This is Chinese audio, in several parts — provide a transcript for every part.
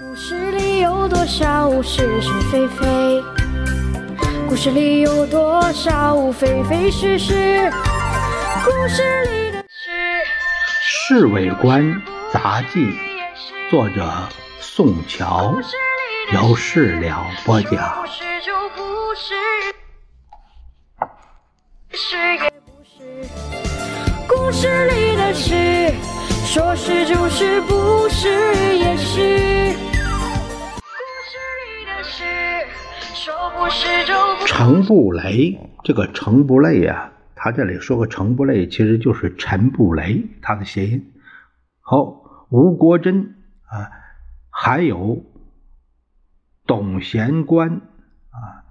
故事里有多少是是非非？故事里有多少非非是是？故事里的事，《侍卫官杂记》，作者宋乔，由事了播讲不。是就不是，是也不是。故事里的事，说是就是，不是也是。说不是就不是。程布雷，这个程布雷呀、他这里说个程布雷，其实就是陈布雷，他的谐音。好，吴国桢啊，还有董贤官啊，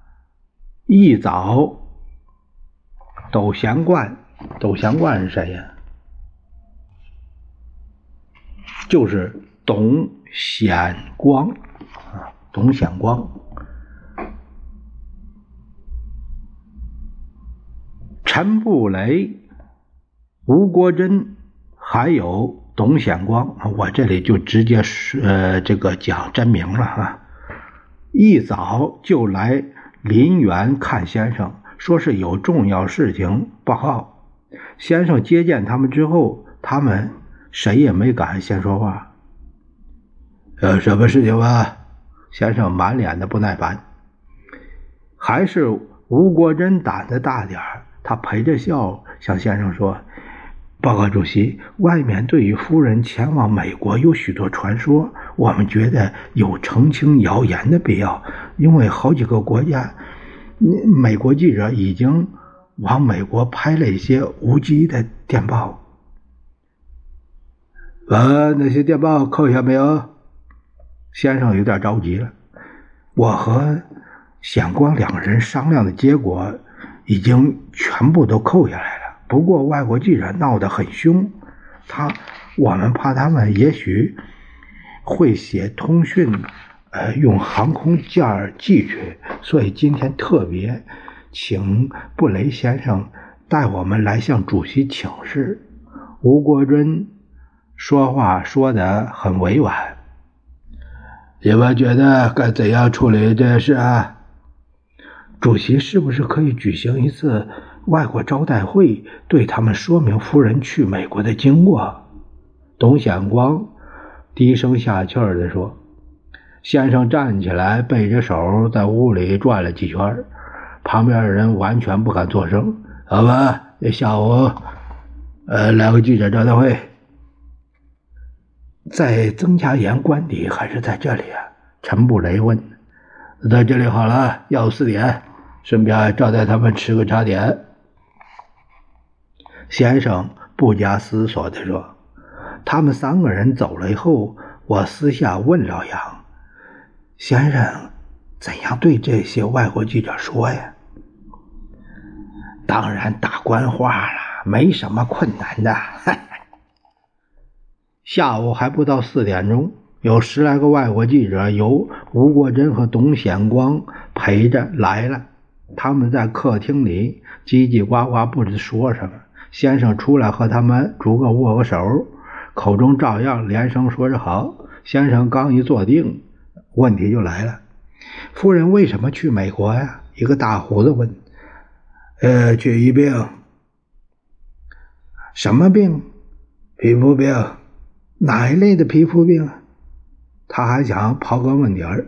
一早，董贤观，董贤观是谁呀？就是董显光啊，董显光。陈布雷、吴国桢，还有董显光，我这里就直接是呃这个讲真名了啊。一早就来林园看先生，说是有重要事情报告。先生接见他们之后，他们谁也没敢先说话。呃，什么事情吧？先生满脸的不耐烦。还是吴国桢胆子大点儿，他陪着笑向先生说：“报告主席，外面对于夫人前往美国有许多传说，我们觉得有澄清谣言的必要，因为好几个国家，美国记者已经往美国拍了一些无稽的电报。呃，那些电报扣下没有？”先生有点着急了。我和显光两个人商量的结果，已经全部都扣下来了。不过外国记者闹得很凶，他我们怕他们也许会写通讯，呃，用航空件儿寄去，所以今天特别请布雷先生带我们来向主席请示。吴国桢说话说得很委婉。你们觉得该怎样处理这事啊？主席是不是可以举行一次外国招待会，对他们说明夫人去美国的经过？董显光低声下气儿地说。先生站起来，背着手在屋里转了几圈，旁边的人完全不敢作声。好吧，下午，呃，来个记者招待会。在曾家岩官邸还是在这里啊？陈布雷问。在这里好了，下午四点，顺便招待他们吃个茶点。先生不加思索地说。他们三个人走了以后，我私下问老杨：“先生，怎样对这些外国记者说呀？”当然打官话了，没什么困难的。下午还不到四点钟，有十来个外国记者由吴国桢和董显光陪着来了。他们在客厅里叽叽呱呱，不知说什么。先生出来和他们逐个握个手，口中照样连声说着好。先生刚一坐定，问题就来了：夫人为什么去美国呀？一个大胡子问。呃，去医病。什么病？皮肤病。哪一类的皮肤病？他还想刨根问底儿。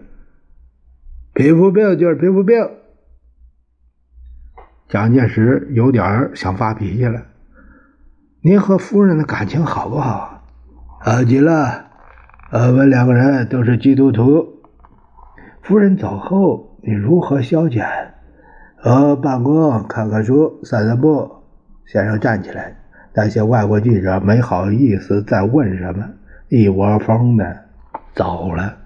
皮肤病就是皮肤病。蒋介石有点想发脾气了。您和夫人的感情好不好？好极了。我们两个人都是基督徒。夫人走后，你如何消遣？呃，办公，看看书，散散步。先生站起来。那些外国记者没好意思再问什么，一窝蜂的走了。